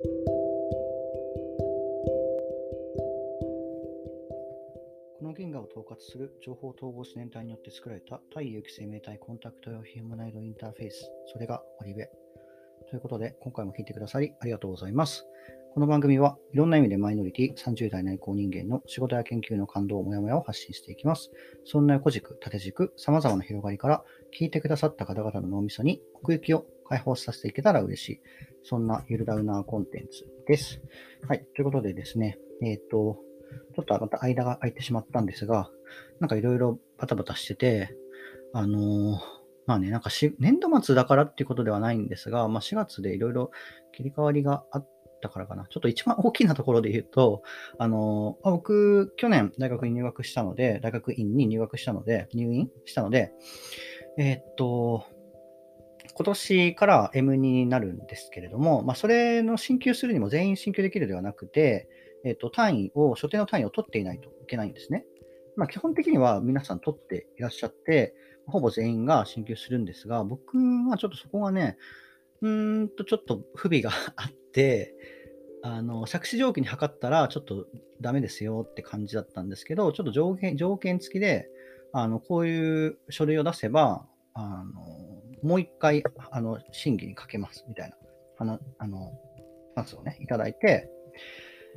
この原画を統括する情報統合自然体によって作られた対有機生命体コンタクト用ヒューマナイドインターフェース、それがオリベ。ということで、今回も聞いてくださりありがとうございます。この番組はいろんな意味でマイノリティ30代内向人間の仕事や研究の感動、もやもやを発信していきます。そんな横軸、縦軸、様々な広がりから聞いてくださった方々の脳みそに奥行きを解放させていけたら嬉しい。そんなゆるダウナーコンテンツです。はい。ということでですね、えっ、と、ちょっとまた間が空いてしまったんですが、なんかいろいろバタバタしてて、あのーまあね、なんかし年度末だからっていうことではないんですが、まあ、4月でいろいろ切り替わりがあったからかな。ちょっと一番大きなところで言うと、あのあ僕、去年大学に入学したので、大学院に入学したので、入院したので、えーっと、今年から M2 になるんですけれども、まあ、それの進級するにも全員進級できるではなくて、えーと、単位を、所定の単位を取っていないといけないんですね。まあ、基本的には皆さん取っていらっしゃって、ほぼ全員が進級するんですが、僕はちょっとそこがね、うーんとちょっと不備があって、あの、作詞条件に測ったらちょっとダメですよって感じだったんですけど、ちょっと条件、条件付きで、あの、こういう書類を出せば、あの、もう一回、あの、審議にかけますみたいな、あの、あの、パスをね、いただいて、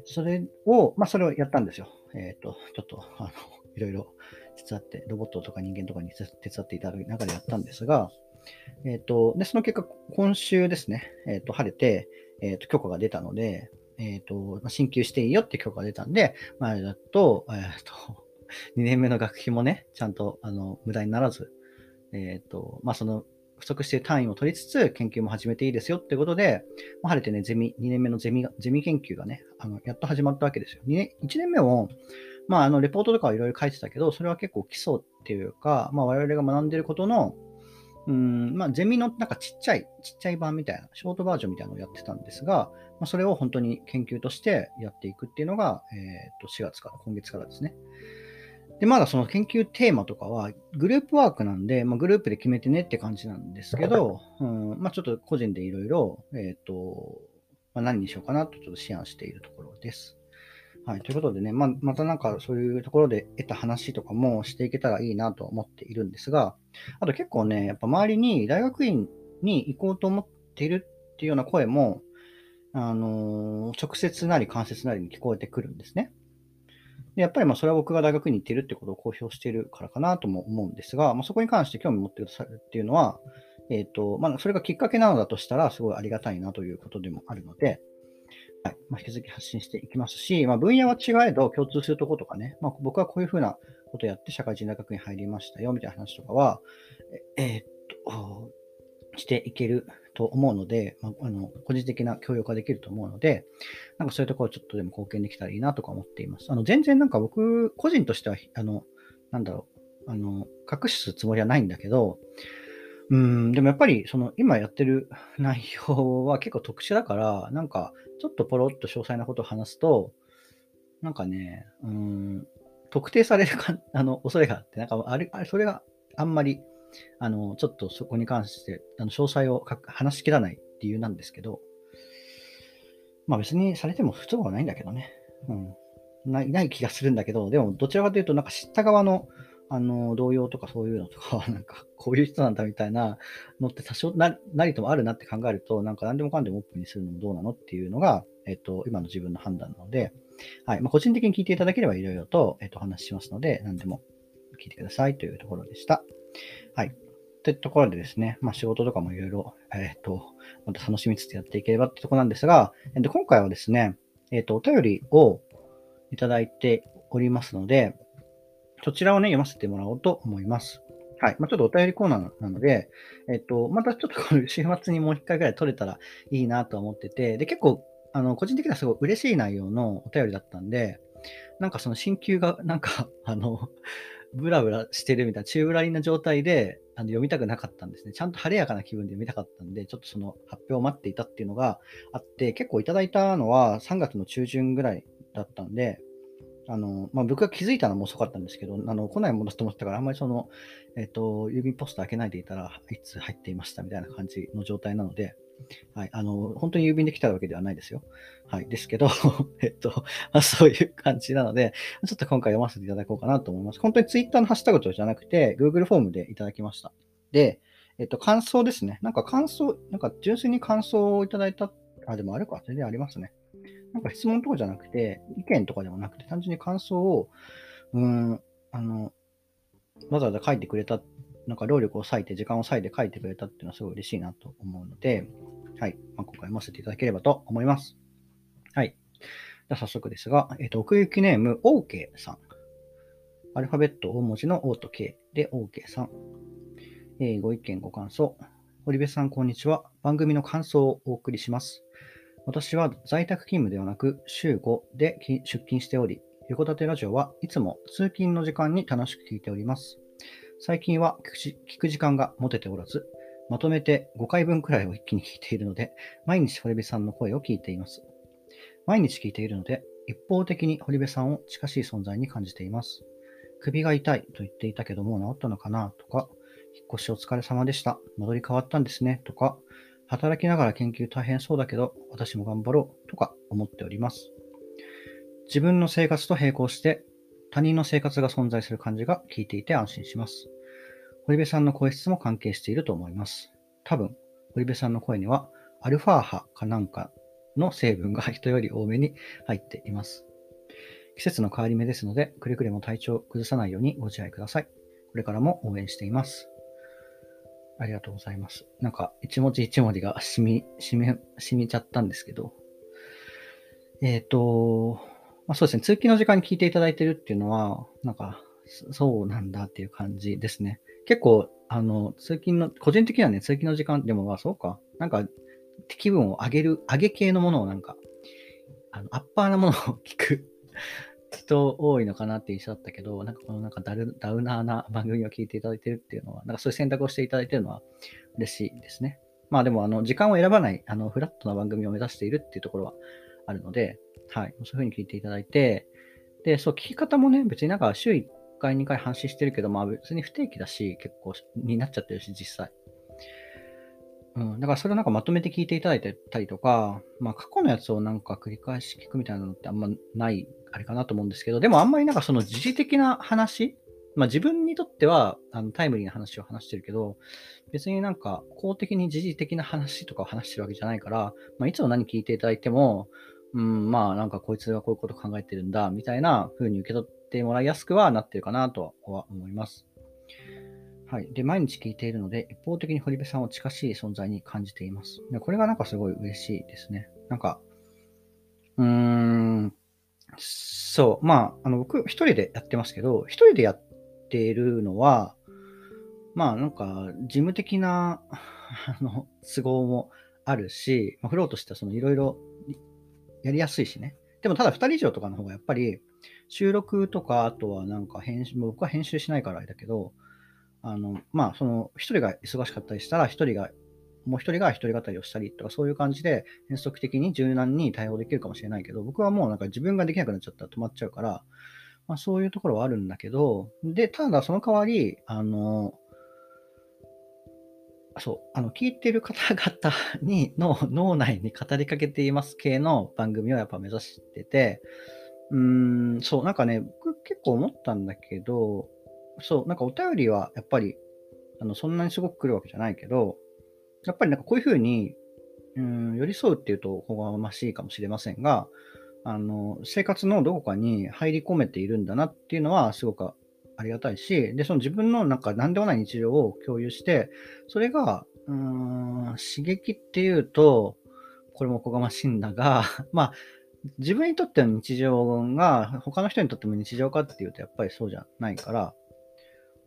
それを、まあ、それをやったんですよ。えっ、と、ちょっと、あの、いろいろ手伝って、ロボットとか人間とかに手伝っていただく中でやったんですが、えっ、と、で、その結果、今週ですね、えっ、と、晴れて、えっ、と、許可が出たので、えっ、と、進級していいよって許可が出たんで、まあ、だと、えっ、と、2年目の学費もね、ちゃんと、あの、無駄にならず、えっ、と、まあ、その、不足している単位を取りつつ、研究も始めていいですよってことで、まあ、晴れてね、ゼミ、2年目のゼミが、ゼミ研究がね、あの、やっと始まったわけですよ。2年、1年目も、まあ、あの、レポートとかはいろいろ書いてたけど、それは結構基礎っていうか、まあ、我々が学んでることの、うん、まあ、ゼミのなんかちっちゃい、ちっちゃい版みたいな、ショートバージョンみたいなのをやってたんですが、まあ、それを本当に研究としてやっていくっていうのが、えっ、と、4月から、今月からですね。で、まだその研究テーマとかは、グループワークなんで、まあ、グループで決めてねって感じなんですけど、うん、まあ、ちょっと個人でいろいろ、えっ、と、まあ、何にしようかなとちょっと思案しているところです。はい。ということでね、まあ、またなんかそういうところで得た話とかもしていけたらいいなと思っているんですが、あと結構ね、やっぱ周りに大学院に行こうと思っているっていうような声も、あのー直接なり間接なりに聞こえてくるんですね。でやっぱりまあそれは僕が大学に行ってるってことを公表しているからかなとも思うんですが、まあ、そこに関して興味を持ってくださるっていうのは、えっ、と、まあ、それがきっかけなのだとしたら、すごいありがたいなということでもあるので、はい。まあ、引き続き発信していきますし、まあ、分野は違えど共通するところとかね、まあ、僕はこういうふうなことをやって社会人大学に入りましたよ、みたいな話とかは、えーっと、していけると思うので、まあ、あの、個人的な協力ができると思うので、なんかそういうところちょっとでも貢献できたらいいなとか思っています。あの、全然なんか僕、個人としては、あの、なんだろう、あの、隠すつもりはないんだけど、うん、でもやっぱり、その、今やってる内容は結構特殊だから、なんか、ちょっとポロッと詳細なことを話すと、なんかね、うん、特定されるか、あの、恐れがあって、なんか、あれ、あれそれがあんまり、あの、ちょっとそこに関して、あの、詳細を話しきらない理由なんですけど、まあ別にされても不都合はないんだけどね。うん。ない、ない気がするんだけど、でもどちらかというと、なんか知った側の、あの、動揺とかそういうのとかは、なんか、こういう人なんだみたいなのって多少な、なりともあるなって考えると、なんか何でもかんでもオープンにするのもどうなのっていうのが、えっと、今の自分の判断なので、はい。まあ、個人的に聞いていただければいろいろと、えっと、話ししますので、何でも聞いてくださいというところでした。はい。というところでですね、まあ、仕事とかもいろいろ、えっと、また楽しみつつやっていければってとこなんですが、えっと、今回はですね、えっと、お便りをいただいておりますので、そちらをね、読ませてもらおうと思います。はい。まあ、ちょっとお便りコーナーなので、えっと、またちょっとこの 週末にもう一回ぐらい取れたらいいなと思ってて、で、結構、あの、個人的にはすごい嬉しい内容のお便りだったんで、なんかその進級が、なんか、あの、ブラブラしてるみたいな、中ぶらりんな状態であの読みたくなかったんですね。ちゃんと晴れやかな気分で読みたかったんで、ちょっとその発表を待っていたっていうのがあって、結構いただいたのは3月の中旬ぐらいだったんで、あの、まあ、僕が気づいたのも遅かったんですけど、あの、来ないものだと思ってたから、あんまりその、えっ、と、郵便ポスト開けないでいたらいつ入っていましたみたいな感じの状態なので、はい。あの、本当に郵便で来たわけではないですよ。はい。ですけど、えっと、まあ、そういう感じなので、ちょっと今回読ませていただこうかなと思います。本当に Twitter のハッシュタグとじゃなくて、Google フォームでいただきました。で、えっと、感想ですね。なんか感想、なんか純粋に感想をいただいた、あ、でもあるか、全然ありますね。なんか質問とかじゃなくて、意見とかでもなくて、単純に感想を、うん、あの、わざわざ書いてくれた、なんか労力を割いて、時間を割いて書いてくれたっていうのはすごい嬉しいなと思うので、はい。まあ、今回読ませていただければと思います。はい。じゃ早速ですが、えっ、ー、と、奥行きネーム、OK さん。アルファベット大文字の O と K で OK さん。えー、ご意見、ご感想。堀部さん、こんにちは。番組の感想をお送りします。私は在宅勤務ではなく、週5で出勤しており、横立てラジオはいつも通勤の時間に楽しく聞いております。最近は聞く時間が持てておらず、まとめて5回分くらいを一気に聞いているので、毎日堀部さんの声を聞いています。毎日聞いているので、一方的に堀部さんを近しい存在に感じています。首が痛いと言っていたけどもう治ったのかなとか、引っ越しお疲れ様でした。戻り変わったんですねとか、働きながら研究大変そうだけど、私も頑張ろうとか思っております。自分の生活と並行して他人の生活が存在する感じが聞いていて安心します。堀部さんの声質も関係していると思います。多分、堀部さんの声にはアルファ波かなんかの成分が人より多めに入っています。季節の変わり目ですので、くれぐれも体調を崩さないようにご自愛ください。これからも応援しています。ありがとうございます。なんか、一文字一文字が染み、染み、染みちゃったんですけど、えっ、ー、と、まあ、そうですね、通勤の時間に聞いていただいてるっていうのは、なんか、そうなんだっていう感じですね。結構、あの、通勤の、個人的にはね、通勤の時間でも、まあそうか、なんか、気分を上げる、上げ系のものをなんか、あの、アッパーなものを聞く 人多いのかなって印象だったけど、なんかこのなんかダルダウナーな番組を聞いていただいてるっていうのは、なんかそういう選択をしていただいてるのは嬉しいですね。まあでも、あの、時間を選ばない、あの、フラットな番組を目指しているっていうところはあるので、はい、そういうふうに聞いていただいて、で、そう、聞き方もね、別になんか週1回、2回話してるけど、まあ別に不定期だし、結構になっちゃってるし、実際。うん、だからそれをなんかまとめて聞いていただいてたりとか、まあ過去のやつをなんか繰り返し聞くみたいなのってあんまないあれかなと思うんですけど、でもあんまりなんかその時事的な話、まあ自分にとってはあのタイムリーな話を話してるけど、別になんか公的に時事的な話とかを話してるわけじゃないから、まあいつも何聞いていただいても、うん、まあなんかこいつがこういうこと考えてるんだ、みたいな風に受け取っててもらいやすくはなってるかなとは思います。はい。で、毎日聞いているので、一方的に堀部さんを近しい存在に感じています。でこれがなんかすごい嬉しいですね。なんか、うーん、そう。まあ、あの、僕、一人でやってますけど、一人でやっているのは、まあ、なんか、事務的な、あの、都合もあるし、まあ、フローとしては、その、いろいろやりやすいしね。でも、ただ、二人以上とかの方が、やっぱり、収録とか、あとはなんか編集、僕は編集しないからあれだけど、あの、まあ、その、一人が忙しかったりしたら、一人がもう一人が一人語りをしたりとか、そういう感じで変則的に柔軟に対応できるかもしれないけど、僕はもうなんか自分ができなくなっちゃったら止まっちゃうから、まあそういうところはあるんだけど、で、ただその代わり、あの、そう、あの、聞いてる方々に、の脳内に語りかけています系の番組をやっぱ目指してて、うーん、そう、なんかね、僕結構思ったんだけど、そう、なんかお便りはやっぱり、あの、そんなにすごく来るわけじゃないけど、やっぱりなんかこういうふうに、うん、寄り添うっていうとおこがましいかもしれませんが、あの、生活のどこかに入り込めているんだなっていうのはすごくありがたいし、で、その自分のなんか何でもない日常を共有して、それが、うん、刺激っていうと、これもおこがましいんだが、まあ、自分にとっての日常が他の人にとっても日常かっていうとやっぱりそうじゃないから、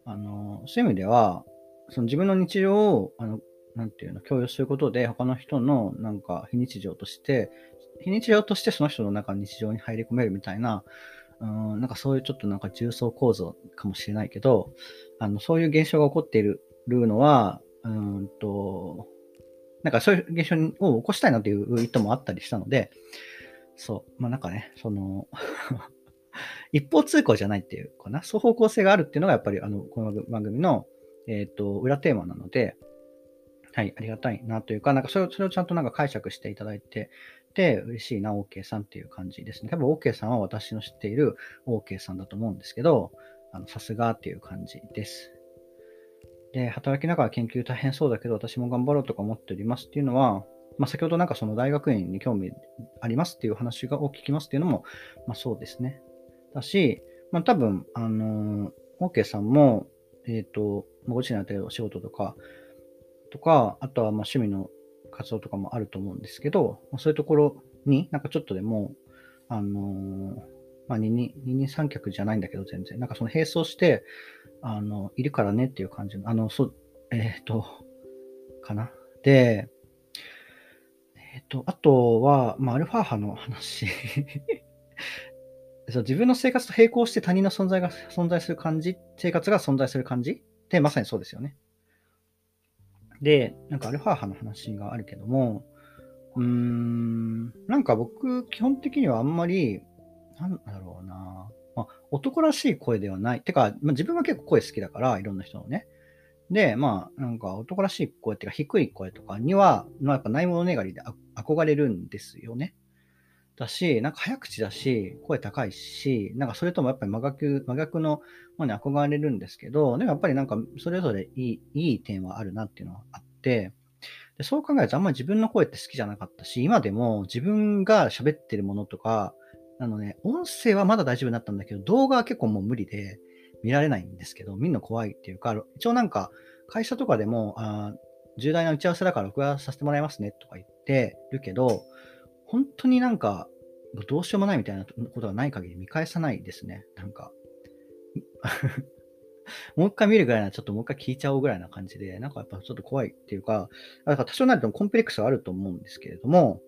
あの、そういう意味では、その自分の日常をあのなんていうの、共有することで、他の人のなんか非日常として、非日常としてその人の中の日常に入り込めるみたいな、うん、なんかそういうちょっとなんか重層構造かもしれないけど、あの、そういう現象が起こっているのは、うんと、なんかそういう現象を起こしたいなという意図もあったりしたので、そう、まあなんかね、その 一方通行じゃないっていうかな、双方向性があるっていうのがやっぱりあの、この番組の、えっ、ー、と、裏テーマなので、はい、ありがたいなというか、なんかそれをそれをちゃんとなんか解釈していただいて、で、嬉しいな、OK さんっていう感じですね。多分 OK さんは私の知っている OK さんだと思うんですけど、さすがっていう感じです。で、働きながら研究大変そうだけど、私も頑張ろうとか思っておりますっていうのは、まあ、先ほどなんかその大学院に興味ありますっていう話がを聞きますっていうのも、まあ、そうですね。だし、まあ、多分、あのー、OK さんも、えっ、ー、と、ご自身のやってるお仕事とか、とか、あとはまあ趣味の活動とかもあると思うんですけど、そういうところになんかちょっとでも、あのー、まあ、二人、二人三脚じゃないんだけど全然、なんかその並走して、あの、いるからねっていう感じの、あの、そう、えっ、ー、と、かな。で、えっ、ー、と、あとは、まあ、アルファ波の話 そう。自分の生活と並行して他人の存在が存在する感じ、生活が存在する感じってまさにそうですよね。で、なんかアルファ波の話があるけども、うーん、なんか僕、基本的にはあんまり、なんだろうな、まあ、男らしい声ではない。てか、まあ、自分は結構声好きだから、いろんな人のね。で、まあ、なんか男らしい声っていうか、低い声とかには、まあ、やっぱないものねがりで憧れるんですよね。だし、なんか早口だし、声高いし、なんかそれともやっぱり真逆、真逆のものに憧れるんですけど、でもやっぱりなんかそれぞれいいいい点はあるなっていうのはあって、でそう考えるとあんまり自分の声って好きじゃなかったし、今でも自分が喋ってるものとか、あのね、音声はまだ大丈夫になったんだけど、動画は結構もう無理で見られないんですけど、見るの怖いっていうか、一応なんか会社とかでも、あ重大な打ち合わせだから録画させてもらいますねとか言ってるけど、本当になんか、どうしようもないみたいなことがない限り見返さないですね。なんか もう一回見るぐらいならちょっともう一回聞いちゃおうぐらいな感じで、なんかやっぱちょっと怖いっていうか、だから多少なりともコンプレックスはあると思うんですけれども、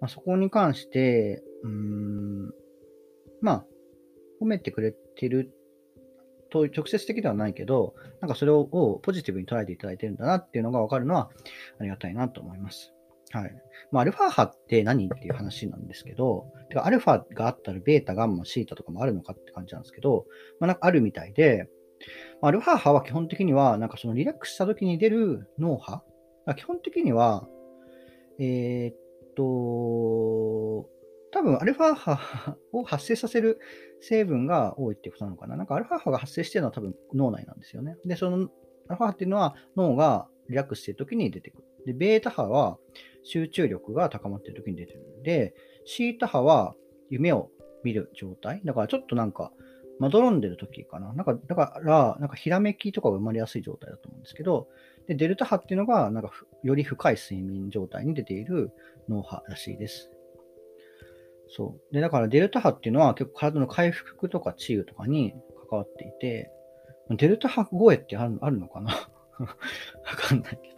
まあ、そこに関して、うーん、まあ、褒めてくれてると直接的ではないけど、なんかそれをポジティブに捉えていただいてるんだなっていうのがわかるのはありがたいなと思います。はい。まあ、アルファ波って何っていう話なんですけど、てかアルファがあったらベータ、ガンマ、シータとかもあるのかって感じなんですけど、まあ、なんかあるみたいで、まアルファ波は基本的には、なんかそのリラックスした時に出る脳波基本的には、えー、っと、多分アルファ波を発生させる成分が多いってことなのかな。なんかアルファ波が発生してるのは多分脳内なんですよね。で、そのアルファ波っていうのは脳がリラックスしてる時に出てくる。で、ベータ波は集中力が高まっている時に出てるので、シータ波は夢を見る状態。だからちょっとなんか、まどろんでる時かな。なんか、だから、なんかひらめきとかが生まれやすい状態だと思うんですけど、で、デルタ波っていうのが、なんか、より深い睡眠状態に出ている脳波らしいです。そう。で、だからデルタ波っていうのは結構体の回復とか治癒とかに関わっていて、デルタ波声ってあるあるのかな？わかんないけど。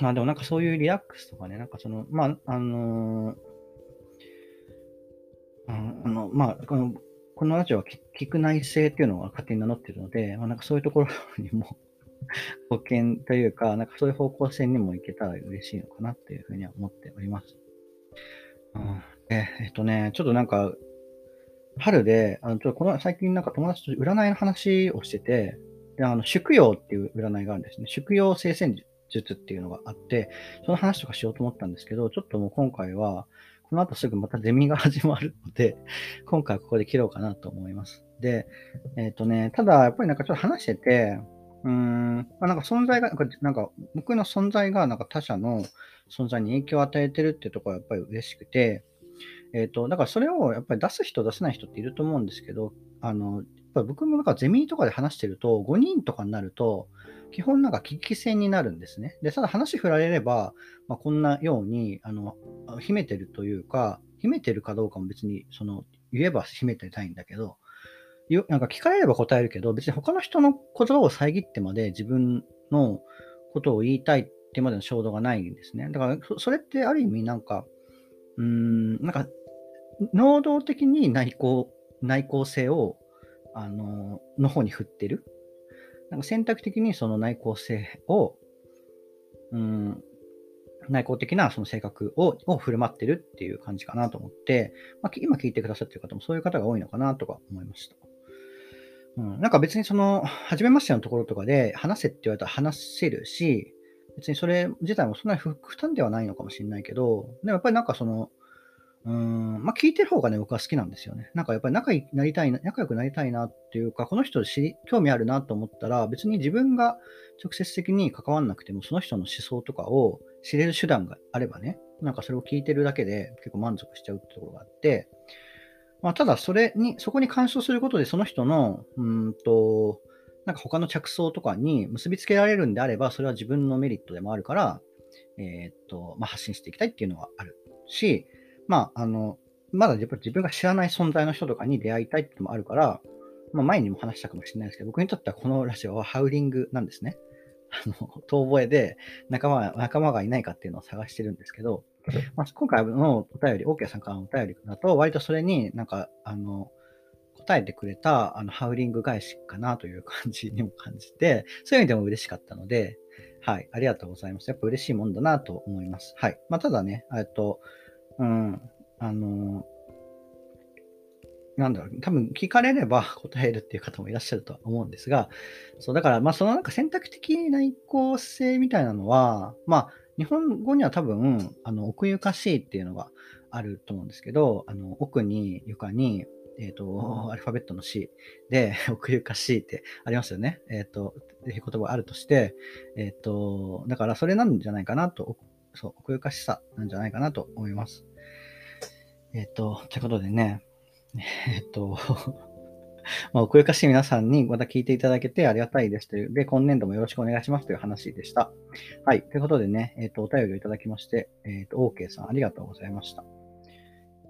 まあでもなんかそういうリラックスとかね、なんかその、まあ、あのー、あの、まあ、この、このラジオは聞く内政っていうのが勝手に名乗ってるので、まあ、なんかそういうところにも 貢献というか、なんかそういう方向性にも行けたら嬉しいのかなっていうふうには思っております。うん、でえっとね、ちょっとなんか、春で、あのちょっとこの最近なんか友達と占いの話をしてて、であの宿陽っていう占いがあるんですね。宿陽聖戦術術っていうのがあって、その話とかしようと思ったんですけど、ちょっともう今回は、この後すぐまたゼミが始まるので、今回はここで切ろうかなと思います。で、えっ、ー、とね、ただやっぱりなんかちょっと話してて、うーん、ま、なんか存在が、なんかなんか僕の存在がなんか他者の存在に影響を与えてるっていうところはやっぱり嬉しくて、えっ、ー、と、だからそれをやっぱり出す人出せない人っていると思うんですけど、あの、やっぱ僕もなんかゼミとかで話してると、5人とかになると、基本なんか危機戦になるんですね。で、ただ話振られれば、まあ、こんなように、あの、秘めてるというか、秘めてるかどうかも別に、その、言えば秘めてたいんだけど、なんか聞かれれば答えるけど、別に他の人の言葉を遮ってまで自分のことを言いたいってまでの衝動がないんですね。だから、それってある意味なんか、うーん、なんか、能動的に内向、内向性を、あの、の方に振ってる。なんか選択的にその内向性を、うん、内向的なその性格をを振る舞ってるっていう感じかなと思って、まあ、今聞いてくださってる方もそういう方が多いのかなとか思いました。うん、なんか別にその、初めましてのところとかで話せって言われたら話せるし、別にそれ自体もそんなに負担ではないのかもしれないけど、でもやっぱりなんかその、うん、まあ聞いてる方がね、僕は好きなんですよね。なんかやっぱり仲良くなりたいな、仲良くなりたいなっていうか、この人知、興味あるなと思ったら、別に自分が直接的に関わんなくても、その人の思想とかを知れる手段があればね、なんかそれを聞いてるだけで結構満足しちゃうってところがあって、まあただそれに、そこに干渉することでその人の、うんと、なんか他の着想とかに結びつけられるんであれば、それは自分のメリットでもあるから、えー、っと、まあ、発信していきたいっていうのはあるし、まあ、あの、まだやっぱり自分が知らない存在の人とかに出会いたいってのもあるから、まあ、前にも話したかもしれないですけど、僕にとってはこのラジオはハウリングなんですね。あの、遠吠えで仲間仲間がいないかっていうのを探してるんですけど、まあ、今回のお便り、OK さんからのお便りだと、割とそれになんか、あの、答えてくれたあのハウリング返しかなという感じにも感じて、そういう意味でも嬉しかったので、はい、ありがとうございます。やっぱ嬉しいもんだなと思います。はい。まあ、ただね、えっと、うん、あの、なんだろう、多分聞かれれば答えるっていう方もいらっしゃるとは思うんですが、そう、だから、まあ、そのなんか選択的な移行性みたいなのは、まあ、日本語には多分、あの、奥ゆかしいっていうのがあると思うんですけど、あの、奥に、床に、えっ、ー、と、アルファベットの C で、奥ゆかしいってありますよね。えっ、ー、と、言葉があるとして、えっ、ー、と、だからそれなんじゃないかなと、そう、奥ゆかしさなんじゃないかなと思います。えっ、と、ということでね、えっ、と、まあ、奥ゆかしい皆さんにまた聞いていただけてありがたいですという、で、今年度もよろしくお願いしますという話でした。はい。ということでね、えっ、と、お便りをいただきまして、えっ、と、OK さんありがとうございました。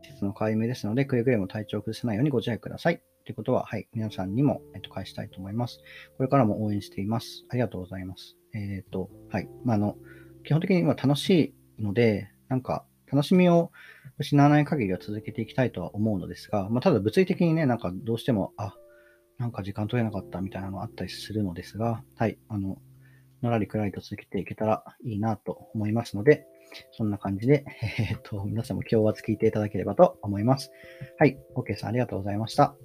季節の変わり目ですので、くれぐれも体調を崩さないようにご自愛ください。ということは、はい、皆さんにも、えっと、返したいと思います。これからも応援しています。ありがとうございます。えっ、と、はい。まあ、あの、基本的に今楽しいので、なんか、楽しみを失わない限りは続けていきたいとは思うのですが、まあ、ただ物理的にね、なんかどうしても、あ、なんか時間取れなかったみたいなのあったりするのですが、はい、あの、のらりくらりと続けていけたらいいなと思いますので、そんな感じで、えー、っと、皆さんも今日は聞いていただければと思います。はい。OK さんありがとうございました。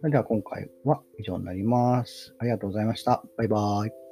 それでは今回は以上になります。ありがとうございました。バイバーイ。